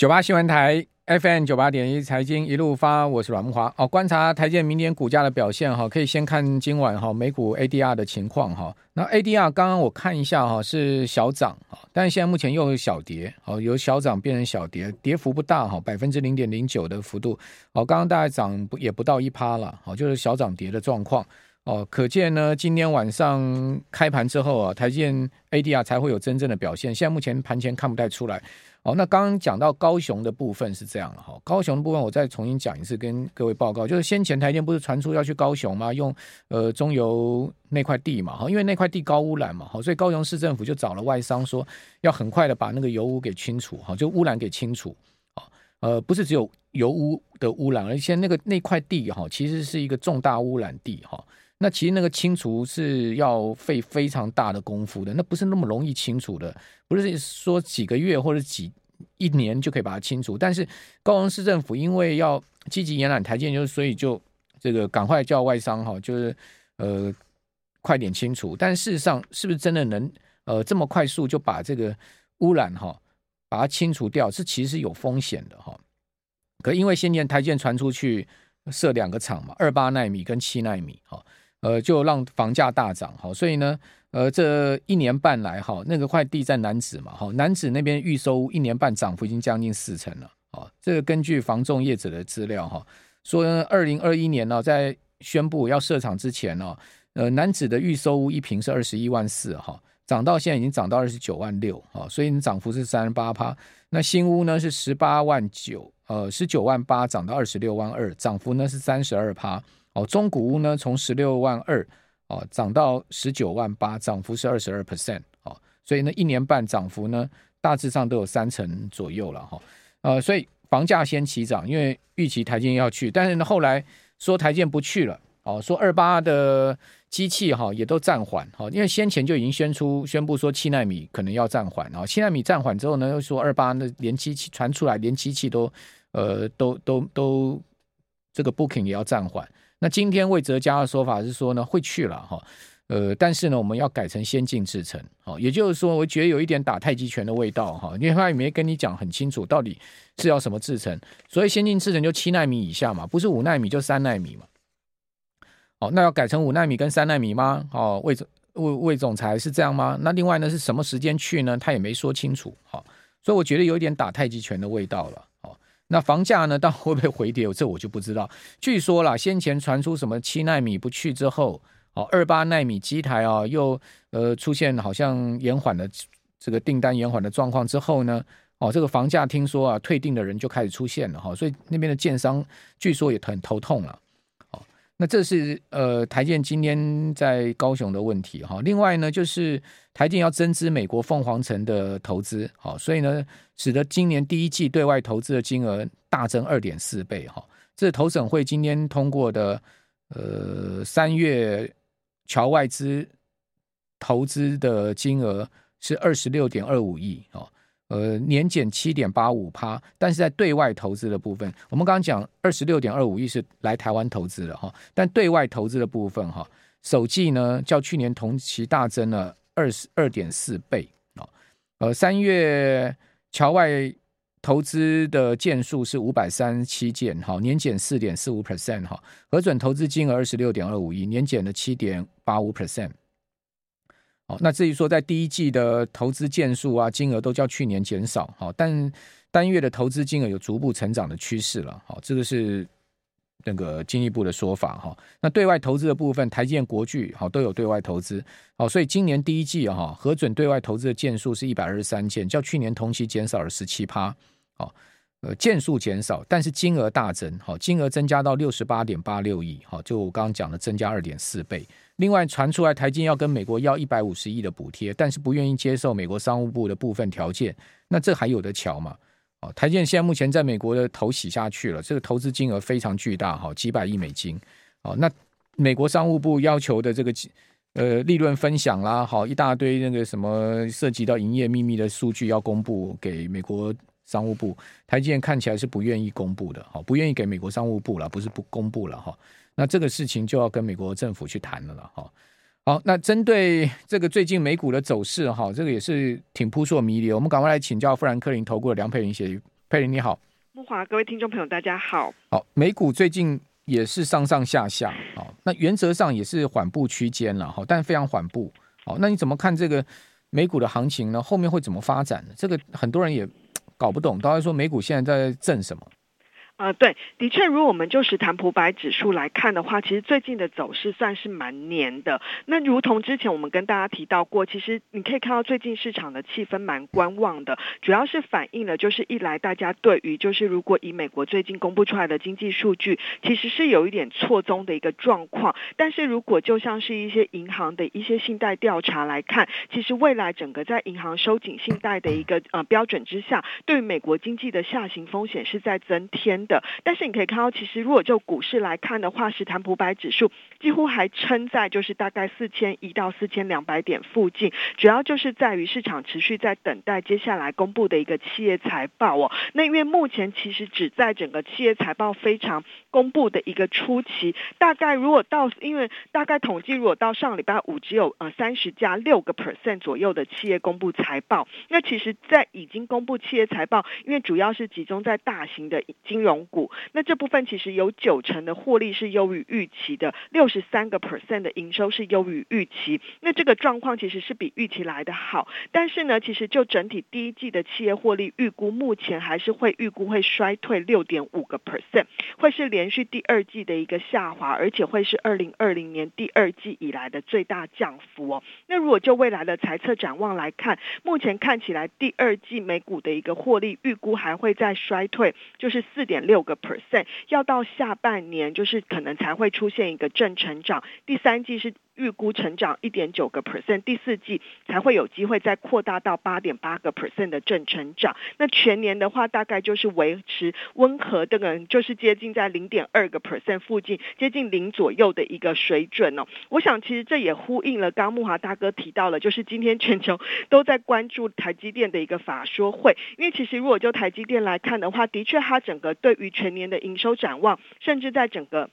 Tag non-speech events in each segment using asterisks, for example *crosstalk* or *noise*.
九八新闻台 FM 九八点一财经一路发，我是阮木华。哦，观察台建明年股价的表现哈，可以先看今晚哈美股 ADR 的情况哈。那 ADR 刚刚我看一下哈是小涨哈，但现在目前又是小跌，哦由小涨变成小跌，跌幅不大哈，百分之零点零九的幅度。哦，刚刚大概涨不也不到一趴了，哦就是小涨跌的状况。哦，可见呢今天晚上开盘之后啊，台积 ADR 才会有真正的表现。现在目前盘前看不太出来。哦，那刚刚讲到高雄的部分是这样了哈，高雄的部分我再重新讲一次，跟各位报告，就是先前台电不是传出要去高雄吗？用呃中油那块地嘛，哈，因为那块地高污染嘛，好，所以高雄市政府就找了外商说要很快的把那个油污给清除，哈，就污染给清除，啊，呃，不是只有油污的污染，而且那个那块地哈，其实是一个重大污染地哈。那其实那个清除是要费非常大的功夫的，那不是那么容易清除的，不是说几个月或者几一年就可以把它清除。但是高雄市政府因为要积极延揽台建，就是所以就这个赶快叫外商哈，就是呃快点清除。但事实上是不是真的能呃这么快速就把这个污染哈把它清除掉？是其实是有风险的哈。可因为先前台建传出去设两个厂嘛，二八奈米跟七奈米哈。呃，就让房价大涨，好，所以呢，呃，这一年半来，哈，那个块地在南子嘛，哈，楠梓那边预收一年半涨幅已经将近四成了，啊，这个根据房仲业者的资料，哈，说二零二一年呢，在宣布要设厂之前呢，呃，楠梓的预收屋一平是二十一万四，哈，涨到现在已经涨到二十九万六，啊，所以你涨幅是三十八趴，那新屋呢是十八万九，呃，十九万八涨到二十六万二，涨幅呢是三十二趴。哦，中古屋呢，从十六万二哦涨到十九万八，涨幅是二十二 percent 哦，所以呢，一年半涨幅呢，大致上都有三成左右了哈、哦。呃，所以房价先起涨，因为预期台建要去，但是呢，后来说台建不去了哦，说二八的机器哈、也都暂缓哈、哦，因为先前就已经宣出宣布说七纳米可能要暂缓啊，七纳米暂缓之后呢，又说二八的连机器传出来，连机器都呃都都都这个 booking 也要暂缓。那今天魏哲家的说法是说呢，会去了哈，呃，但是呢，我们要改成先进制程，好，也就是说，我觉得有一点打太极拳的味道哈，因为他也没跟你讲很清楚，到底是要什么制程，所以先进制程就七纳米以下嘛，不是五纳米就三纳米嘛，好，那要改成五纳米跟三纳米吗？哦，魏魏魏总裁是这样吗？那另外呢，是什么时间去呢？他也没说清楚，好，所以我觉得有一点打太极拳的味道了。那房价呢？到会不会回跌？这我就不知道。据说啦，先前传出什么七纳米不去之后，哦，二八纳米机台啊，又呃出现好像延缓的这个订单延缓的状况之后呢，哦，这个房价听说啊，退订的人就开始出现了哈，所以那边的建商据说也很头痛了。那这是呃台建今天在高雄的问题哈，另外呢就是台建要增资美国凤凰城的投资，好，所以呢使得今年第一季对外投资的金额大增二点四倍哈，这是投审会今天通过的呃三月侨外资投资的金额是二十六点二五亿啊。呃，年减七点八五趴，但是在对外投资的部分，我们刚刚讲二十六点二五亿是来台湾投资的哈，但对外投资的部分哈，首季呢较去年同期大增了二十二点四倍啊，呃，三月侨外投资的件数是五百三十七件哈，年减四点四五 percent 哈，核准投资金额二十六点二五亿，年减了七点八五 percent。那至于说在第一季的投资件数啊，金额都较去年减少，好，但单月的投资金额有逐步成长的趋势了，好，这个是那个经济部的说法哈。那对外投资的部分，台建、国巨好都有对外投资，好，所以今年第一季哈核准对外投资的件数是一百二十三件，较去年同期减少了十七趴，好，呃，件数减少，但是金额大增，好，金额增加到六十八点八六亿，好，就我刚刚讲的增加二点四倍。另外传出来，台积要跟美国要一百五十亿的补贴，但是不愿意接受美国商务部的部分条件。那这还有得瞧吗？哦，台积现在目前在美国的头洗下去了，这个投资金额非常巨大，哈，几百亿美金。哦，那美国商务部要求的这个呃利润分享啦，好一大堆那个什么涉及到营业秘密的数据要公布给美国商务部，台积电看起来是不愿意公布的，好，不愿意给美国商务部了，不是不公布了哈。那这个事情就要跟美国政府去谈了了哈。好，那针对这个最近美股的走势哈，这个也是挺扑朔迷离。我们赶快来请教富兰克林投顾的梁佩玲协佩玲你好，慕华，各位听众朋友大家好。好，美股最近也是上上下下，好，那原则上也是缓步区间了，哈，但非常缓步。好，那你怎么看这个美股的行情呢？后面会怎么发展呢？这个很多人也搞不懂，大家说美股现在在挣什么？呃，对，的确，如果我们就是谈普百指数来看的话，其实最近的走势算是蛮黏的。那如同之前我们跟大家提到过，其实你可以看到最近市场的气氛蛮观望的，主要是反映了就是一来大家对于就是如果以美国最近公布出来的经济数据，其实是有一点错综的一个状况。但是如果就像是一些银行的一些信贷调查来看，其实未来整个在银行收紧信贷的一个呃标准之下，对于美国经济的下行风险是在增添的。但是你可以看到，其实如果就股市来看的话，是坦普百指数几乎还撑在就是大概四千一到四千两百点附近，主要就是在于市场持续在等待接下来公布的一个企业财报哦。那因为目前其实只在整个企业财报非常公布的一个初期，大概如果到因为大概统计，如果到上礼拜五只有呃三十家六个 percent 左右的企业公布财报，那其实在已经公布企业财报，因为主要是集中在大型的金融。股，那这部分其实有九成的获利是优于预期的，六十三个 percent 的营收是优于预期，那这个状况其实是比预期来得好，但是呢，其实就整体第一季的企业获利预估，目前还是会预估会衰退六点五个 percent，会是连续第二季的一个下滑，而且会是二零二零年第二季以来的最大降幅哦。那如果就未来的财测展望来看，目前看起来第二季美股的一个获利预估还会再衰退，就是四点六。个 percent 要到下半年，就是可能才会出现一个正成长。第三季是。预估成长一点九个 percent，第四季才会有机会再扩大到八点八个 percent 的正成长。那全年的话，大概就是维持温和的，个就是接近在零点二个 percent 附近，接近零左右的一个水准哦。我想其实这也呼应了刚木华大哥提到了，就是今天全球都在关注台积电的一个法说会，因为其实如果就台积电来看的话，的确它整个对于全年的营收展望，甚至在整个。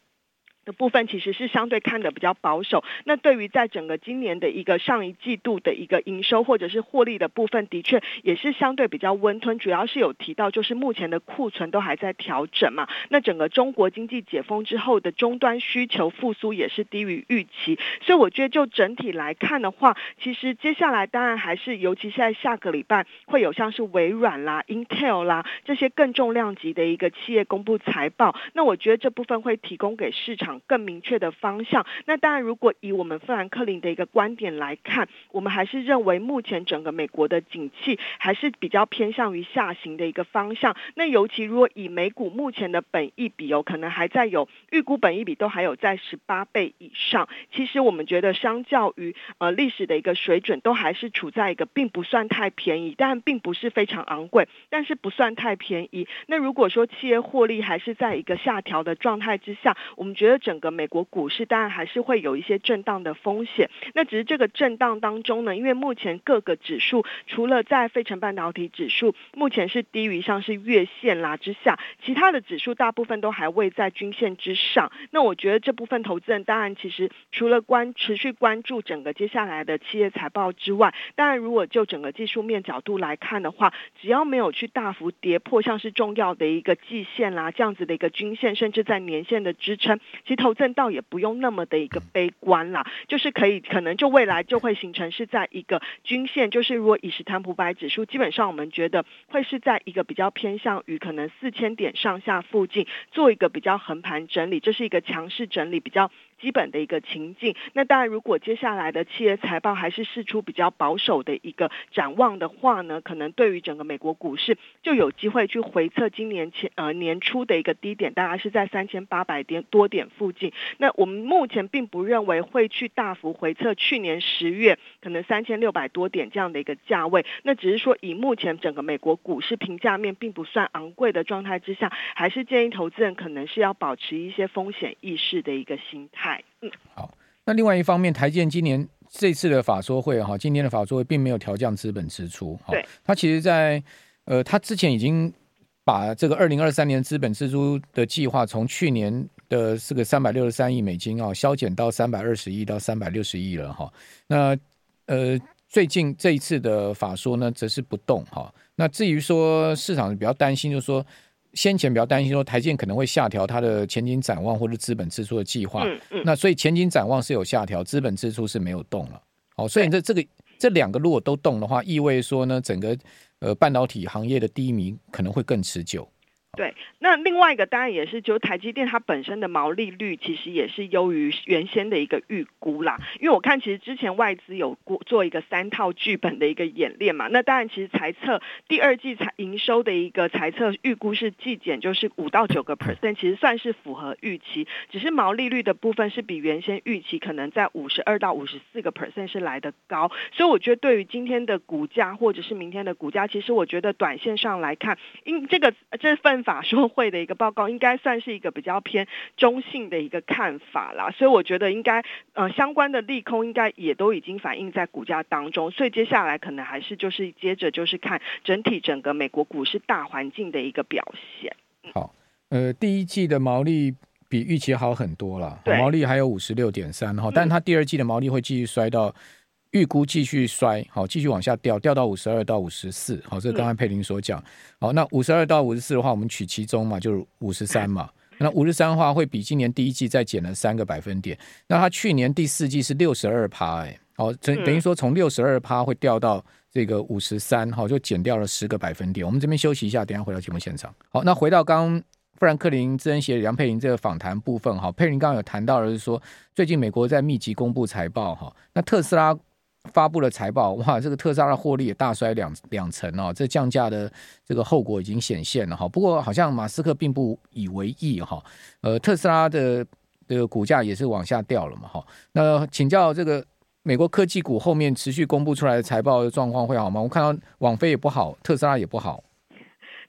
的部分其实是相对看得比较保守。那对于在整个今年的一个上一季度的一个营收或者是获利的部分，的确也是相对比较温吞。主要是有提到，就是目前的库存都还在调整嘛。那整个中国经济解封之后的终端需求复苏也是低于预期。所以我觉得就整体来看的话，其实接下来当然还是，尤其现在下个礼拜会有像是微软啦、Intel 啦这些更重量级的一个企业公布财报。那我觉得这部分会提供给市场。更明确的方向。那当然，如果以我们富兰克林的一个观点来看，我们还是认为目前整个美国的景气还是比较偏向于下行的一个方向。那尤其如果以美股目前的本益比有可能还在有预估本益比都还有在十八倍以上。其实我们觉得，相较于呃历史的一个水准，都还是处在一个并不算太便宜，但并不是非常昂贵，但是不算太便宜。那如果说企业获利还是在一个下调的状态之下，我们觉得。整个美国股市当然还是会有一些震荡的风险，那只是这个震荡当中呢，因为目前各个指数除了在费城半导体指数目前是低于像是月线啦之下，其他的指数大部分都还未在均线之上。那我觉得这部分投资人当然其实除了关持续关注整个接下来的企业财报之外，当然如果就整个技术面角度来看的话，只要没有去大幅跌破像是重要的一个季线啦这样子的一个均线，甚至在年线的支撑，其投资倒也不用那么的一个悲观啦，就是可以可能就未来就会形成是在一个均线，就是如果以史坦普百指数，基本上我们觉得会是在一个比较偏向于可能四千点上下附近做一个比较横盘整理，这是一个强势整理比较。基本的一个情境，那当然，如果接下来的企业财报还是释出比较保守的一个展望的话呢，可能对于整个美国股市就有机会去回测今年前呃年初的一个低点，大概是在三千八百点多点附近。那我们目前并不认为会去大幅回测去年十月可能三千六百多点这样的一个价位，那只是说以目前整个美国股市评价面并不算昂贵的状态之下，还是建议投资人可能是要保持一些风险意识的一个心态。嗯，好。那另外一方面，台建今年这次的法说会哈，今年的法说会并没有调降资本支出。对，它其实在呃，它之前已经把这个二零二三年资本支出的计划从去年的这个三百六十三亿美金啊，削减到三百二十亿到三百六十亿了哈。那呃，最近这一次的法说呢，则是不动哈。那至于说市场比较担心，就是说先前比较担心说台积电可能会下调它的前景展望或者资本支出的计划。嗯嗯。那所以前景展望是有下调，资本支出是没有动了。哦，所以这这个这两个如果都动的话，意味说呢，整个呃半导体行业的低迷可能会更持久。对，那另外一个当然也是，就台积电它本身的毛利率其实也是优于原先的一个预估啦。因为我看其实之前外资有过做一个三套剧本的一个演练嘛，那当然其实财测第二季财营收的一个财测预估是季减，就是五到九个 percent，其实算是符合预期。只是毛利率的部分是比原先预期可能在五十二到五十四个 percent 是来得高，所以我觉得对于今天的股价或者是明天的股价，其实我觉得短线上来看，因这个这份。法说会的一个报告应该算是一个比较偏中性的一个看法啦，所以我觉得应该呃相关的利空应该也都已经反映在股价当中，所以接下来可能还是就是接着就是看整体整个美国股市大环境的一个表现。好，呃，第一季的毛利比预期好很多了，毛利还有五十六点三哈，但是它第二季的毛利会继续衰到。预估继续衰，好，继续往下掉，掉到五十二到五十四，好，这个刚才佩玲所讲，好，那五十二到五十四的话，我们取其中嘛，就是五十三嘛，*laughs* 那五十三的话会比今年第一季再减了三个百分点，那它去年第四季是六十二趴，哎，好，等等于说从六十二趴会掉到这个五十三，好，就减掉了十个百分点。我们这边休息一下，等下回到节目现场。好，那回到刚刚富兰克林资深协理梁佩玲这个访谈部分，哈，佩玲刚刚有谈到的是说，最近美国在密集公布财报，哈，那特斯拉。发布了财报，哇，这个特斯拉的获利也大衰两两成哦，这降价的这个后果已经显现了哈。不过好像马斯克并不以为意哈，呃，特斯拉的的股价也是往下掉了嘛哈。那请教这个美国科技股后面持续公布出来的财报的状况会好吗？我看到网飞也不好，特斯拉也不好。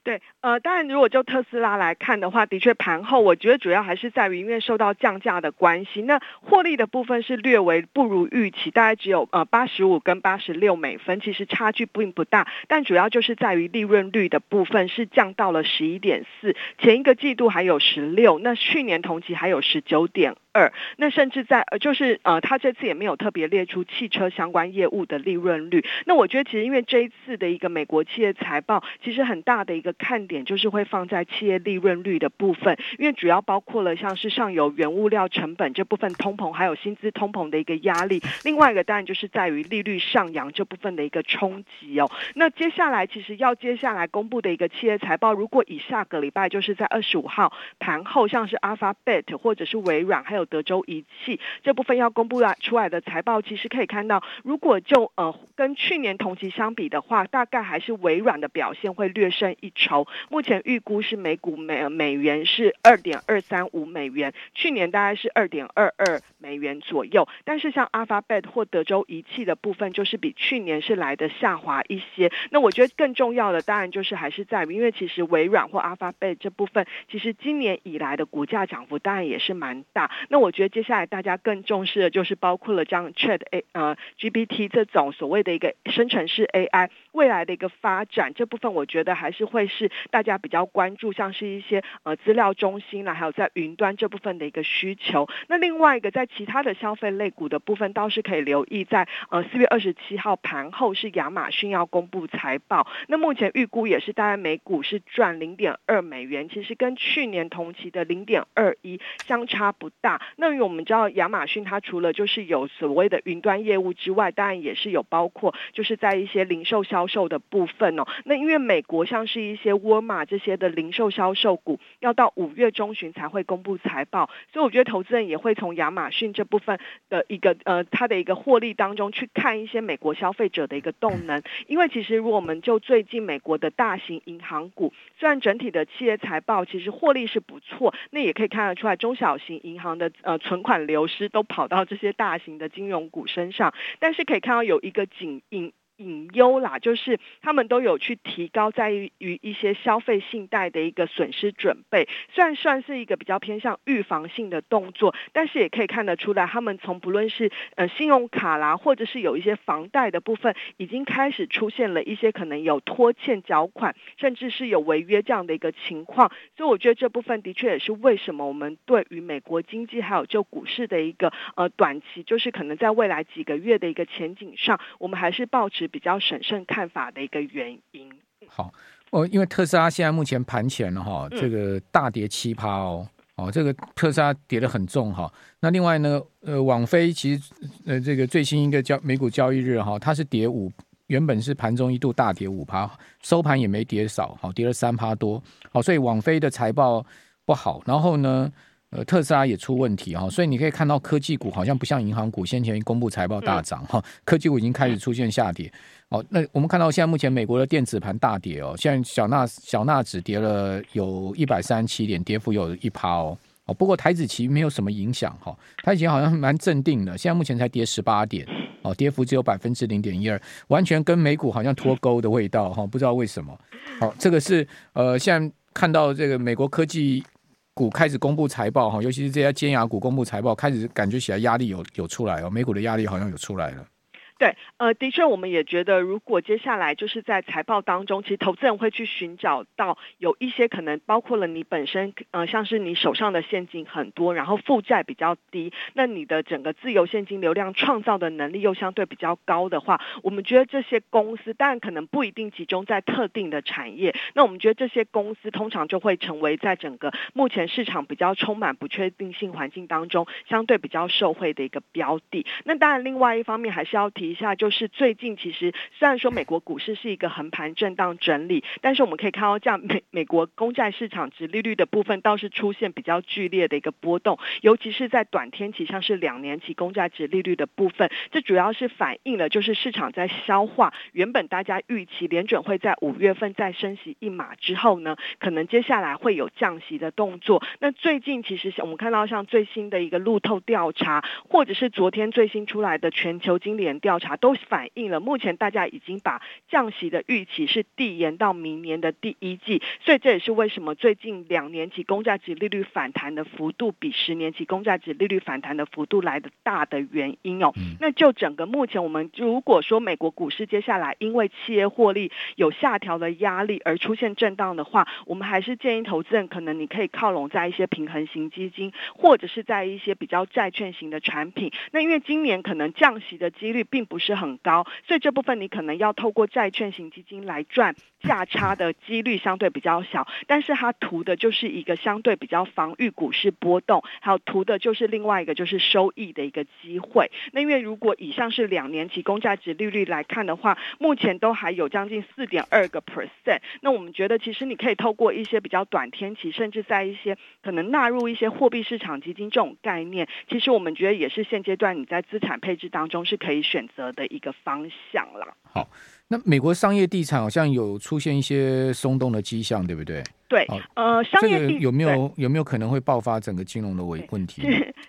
对，呃，当然，如果就特斯拉来看的话，的确盘后，我觉得主要还是在于因为受到降价的关系，那获利的部分是略微不如预期，大概只有呃八十五跟八十六美分，其实差距并不大，但主要就是在于利润率的部分是降到了十一点四，前一个季度还有十六，那去年同期还有十九点。二，那甚至在呃，就是呃，他这次也没有特别列出汽车相关业务的利润率。那我觉得其实因为这一次的一个美国企业财报，其实很大的一个看点就是会放在企业利润率的部分，因为主要包括了像是上游原物料成本这部分通膨，还有薪资通膨的一个压力。另外一个当然就是在于利率上扬这部分的一个冲击哦。那接下来其实要接下来公布的一个企业财报，如果以下个礼拜就是在二十五号盘后，像是 Alphabet 或者是微软还有。德州仪器这部分要公布来出来的财报，其实可以看到，如果就呃跟去年同期相比的话，大概还是微软的表现会略胜一筹。目前预估是每股美美元是二点二三五美元，去年大概是二点二二美元左右。但是像 Alphabet 或德州仪器的部分，就是比去年是来的下滑一些。那我觉得更重要的，当然就是还是在于，因为其实微软或 Alphabet 这部分，其实今年以来的股价涨幅当然也是蛮大。那我觉得接下来大家更重视的就是包括了这样 Chat A 呃 GPT 这种所谓的一个生成式 AI 未来的一个发展，这部分我觉得还是会是大家比较关注，像是一些呃资料中心啦，还有在云端这部分的一个需求。那另外一个在其他的消费类股的部分，倒是可以留意在呃四月二十七号盘后是亚马逊要公布财报，那目前预估也是大概每股是赚零点二美元，其实跟去年同期的零点二一相差不大。那我们知道亚马逊它除了就是有所谓的云端业务之外，当然也是有包括就是在一些零售销销售的部分哦。那因为美国像是一些沃尔玛这些的零售销售股，要到五月中旬才会公布财报，所以我觉得投资人也会从亚马逊这部分的一个呃它的一个获利当中去看一些美国消费者的一个动能。因为其实如果我们就最近美国的大型银行股，虽然整体的企业财报其实获利是不错，那也可以看得出来中小型银行的。呃，存款流失都跑到这些大型的金融股身上，但是可以看到有一个警隐隐忧啦，就是他们都有去提高在于一些消费信贷的一个损失准备，虽然算是一个比较偏向预防性的动作，但是也可以看得出来，他们从不论是呃信用卡啦，或者是有一些房贷的部分，已经开始出现了一些可能有拖欠缴款，甚至是有违约这样的一个情况，所以我觉得这部分的确也是为什么我们对于美国经济还有就股市的一个呃短期，就是可能在未来几个月的一个前景上，我们还是保持。比较审慎看法的一个原因。好，哦，因为特斯拉现在目前盘前了哈，这个大跌七趴哦，哦，这个特斯拉跌得很重哈。那另外呢，呃，网飞其实呃，这个最新一个交美股交易日哈，它是跌五，原本是盘中一度大跌五趴，收盘也没跌少，好，跌了三趴多。好，所以网飞的财报不好，然后呢，呃，特斯拉也出问题哈，所以你可以看到科技股好像不像银行股，先前公布财报大涨哈，科技股已经开始出现下跌。哦，那我们看到现在目前美国的电子盘大跌哦，现在小纳小纳指跌了有一百三十七点，跌幅有一趴哦。哦，不过台指期没有什么影响哈，台指期好像蛮镇定的，现在目前才跌十八点，哦，跌幅只有百分之零点一二，完全跟美股好像脱钩的味道哈，不知道为什么。好，这个是呃，现在看到这个美国科技。股开始公布财报哈，尤其是这些尖牙股公布财报，开始感觉起来压力有有出来哦，美股的压力好像有出来了。对，呃，的确，我们也觉得，如果接下来就是在财报当中，其实投资人会去寻找到有一些可能，包括了你本身，呃，像是你手上的现金很多，然后负债比较低，那你的整个自由现金流量创造的能力又相对比较高的话，我们觉得这些公司当然可能不一定集中在特定的产业，那我们觉得这些公司通常就会成为在整个目前市场比较充满不确定性环境当中，相对比较受惠的一个标的。那当然，另外一方面还是要提。一下就是最近其实虽然说美国股市是一个横盘震荡整理，但是我们可以看到这样美美国公债市场殖利率的部分倒是出现比较剧烈的一个波动，尤其是在短天期，像是两年期公债殖利率的部分，这主要是反映了就是市场在消化原本大家预期联准会在五月份再升息一码之后呢，可能接下来会有降息的动作。那最近其实我们看到像最新的一个路透调查，或者是昨天最新出来的全球经理人调查。查都反映了，目前大家已经把降息的预期是递延到明年的第一季，所以这也是为什么最近两年期公债值利率反弹的幅度比十年期公债值利率反弹的幅度来得大的原因哦。那就整个目前我们如果说美国股市接下来因为企业获利有下调的压力而出现震荡的话，我们还是建议投资人可能你可以靠拢在一些平衡型基金，或者是在一些比较债券型的产品。那因为今年可能降息的几率并不是很高，所以这部分你可能要透过债券型基金来赚。价差的几率相对比较小，但是它图的就是一个相对比较防御股市波动，还有图的就是另外一个就是收益的一个机会。那因为如果以上是两年期公债值利率来看的话，目前都还有将近四点二个 percent。那我们觉得其实你可以透过一些比较短天期，甚至在一些可能纳入一些货币市场基金这种概念，其实我们觉得也是现阶段你在资产配置当中是可以选择的一个方向了。好，那美国商业地产好像有出现一些松动的迹象，对不对？对，呃，商业地、有没有有没有可能会爆发整个金融的问问题？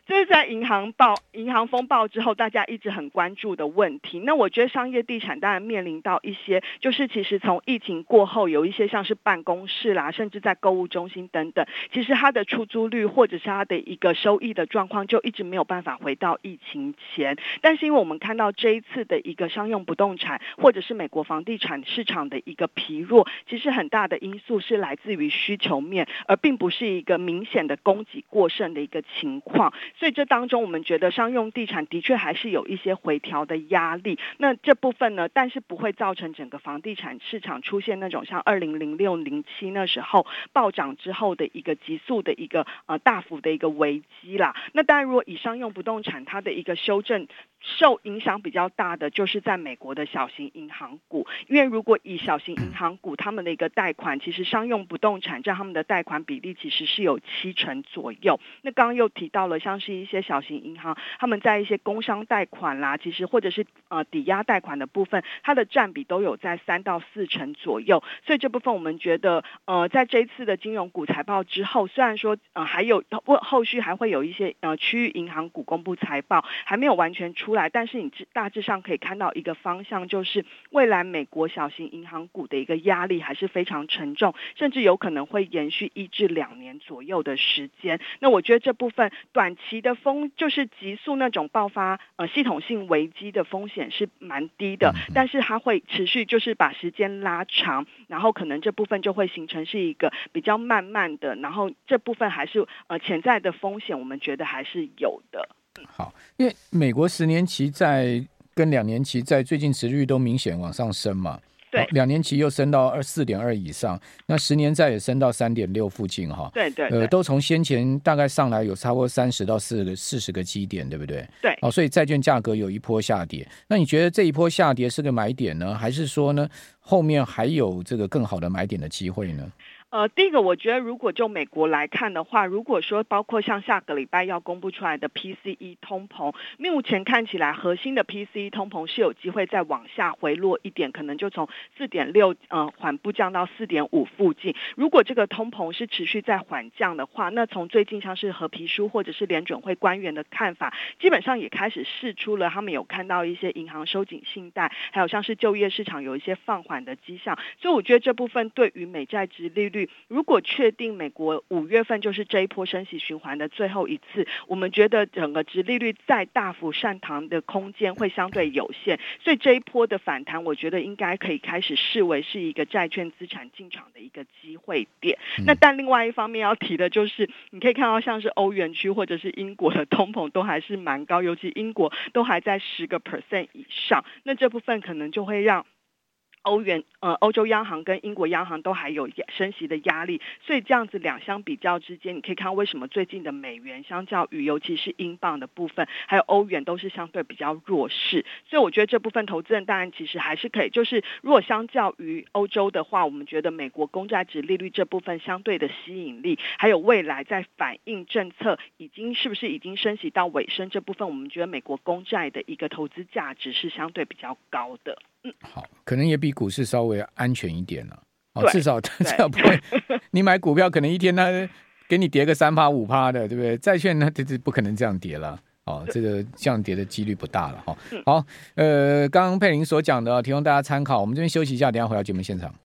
这是在银行爆银行风暴之后，大家一直很关注的问题。那我觉得商业地产当然面临到一些，就是其实从疫情过后，有一些像是办公室啦，甚至在购物中心等等，其实它的出租率或者是它的一个收益的状况，就一直没有办法回到疫情前。但是因为我们看到这一次的一个商用不动产，或者是美国房地产市场的一个疲弱，其实很大的因素是来自于。需求面，而并不是一个明显的供给过剩的一个情况，所以这当中我们觉得商用地产的确还是有一些回调的压力。那这部分呢，但是不会造成整个房地产市场出现那种像二零零六零七那时候暴涨之后的一个急速的一个呃大幅的一个危机啦。那当然，如果以商用不动产它的一个修正。受影响比较大的就是在美国的小型银行股，因为如果以小型银行股他们的一个贷款，其实商用不动产占他们的贷款比例其实是有七成左右。那刚刚又提到了，像是一些小型银行，他们在一些工商贷款啦，其实或者是呃抵押贷款的部分，它的占比都有在三到四成左右。所以这部分我们觉得，呃，在这一次的金融股财报之后，虽然说呃还有后后续还会有一些呃区域银行股公布财报，还没有完全出来，但是你大致上可以看到一个方向，就是未来美国小型银行股的一个压力还是非常沉重，甚至有可能会延续一至两年左右的时间。那我觉得这部分短期的风就是急速那种爆发呃系统性危机的风险是蛮低的，但是它会持续就是把时间拉长，然后可能这部分就会形成是一个比较慢慢的，然后这部分还是呃潜在的风险，我们觉得还是有的。好，因为美国十年期在跟两年期在最近殖利率都明显往上升嘛。对，两年期又升到二四点二以上，那十年债也升到三点六附近哈。对对，对，呃，都从先前大概上来有差不多三十到四个四十个基点，对不对？对。哦，所以债券价格有一波下跌。那你觉得这一波下跌是个买点呢，还是说呢后面还有这个更好的买点的机会呢？呃，第一个，我觉得如果就美国来看的话，如果说包括像下个礼拜要公布出来的 PCE 通膨，目前看起来核心的 PCE 通膨是有机会再往下回落一点，可能就从四点六呃缓步降到四点五附近。如果这个通膨是持续在缓降的话，那从最近像是褐皮书或者是联准会官员的看法，基本上也开始试出了他们有看到一些银行收紧信贷，还有像是就业市场有一些放缓的迹象。所以我觉得这部分对于美债殖利率。如果确定美国五月份就是这一波升息循环的最后一次，我们觉得整个殖利率再大幅上扬的空间会相对有限，所以这一波的反弹，我觉得应该可以开始视为是一个债券资产进场的一个机会点。那但另外一方面要提的就是，你可以看到像是欧元区或者是英国的通膨都还是蛮高，尤其英国都还在十个 percent 以上，那这部分可能就会让。欧元呃，欧洲央行跟英国央行都还有升息的压力，所以这样子两相比较之间，你可以看到为什么最近的美元相较于尤其是英镑的部分，还有欧元都是相对比较弱势。所以我觉得这部分投资人当然其实还是可以，就是如果相较于欧洲的话，我们觉得美国公债值利率这部分相对的吸引力，还有未来在反映政策已经是不是已经升息到尾声这部分，我们觉得美国公债的一个投资价值是相对比较高的。嗯，好，可能也比股市稍微安全一点了。哦，至少 *laughs* 至少不会，你买股票可能一天它给你跌个三趴五趴的，对不对？债券呢，这这不可能这样跌了。哦，*laughs* 这个这样跌的几率不大了。哈，好，呃，刚刚佩玲所讲的，提供大家参考。我们这边休息一下，等下回到节目现场。